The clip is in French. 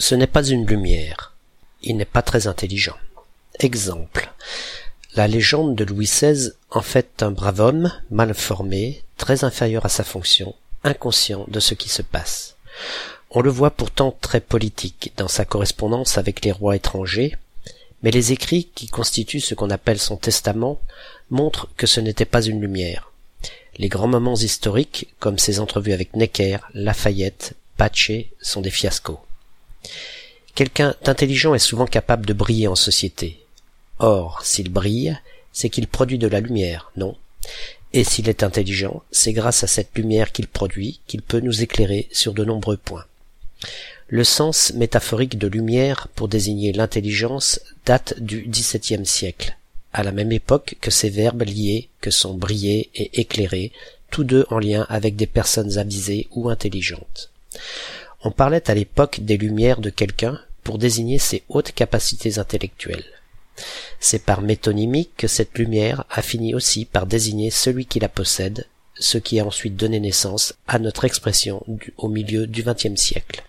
Ce n'est pas une lumière. Il n'est pas très intelligent. Exemple. La légende de Louis XVI en fait un brave homme, mal formé, très inférieur à sa fonction, inconscient de ce qui se passe. On le voit pourtant très politique dans sa correspondance avec les rois étrangers, mais les écrits qui constituent ce qu'on appelle son testament montrent que ce n'était pas une lumière. Les grands moments historiques, comme ses entrevues avec Necker, Lafayette, Pache, sont des fiascos. Quelqu'un d'intelligent est souvent capable de briller en société. Or, s'il brille, c'est qu'il produit de la lumière, non? Et s'il est intelligent, c'est grâce à cette lumière qu'il produit qu'il peut nous éclairer sur de nombreux points. Le sens métaphorique de lumière pour désigner l'intelligence date du XVIIe siècle, à la même époque que ces verbes liés que sont briller et éclairer, tous deux en lien avec des personnes avisées ou intelligentes. On parlait à l'époque des lumières de quelqu'un pour désigner ses hautes capacités intellectuelles. C'est par métonymie que cette lumière a fini aussi par désigner celui qui la possède, ce qui a ensuite donné naissance à notre expression au milieu du XXe siècle.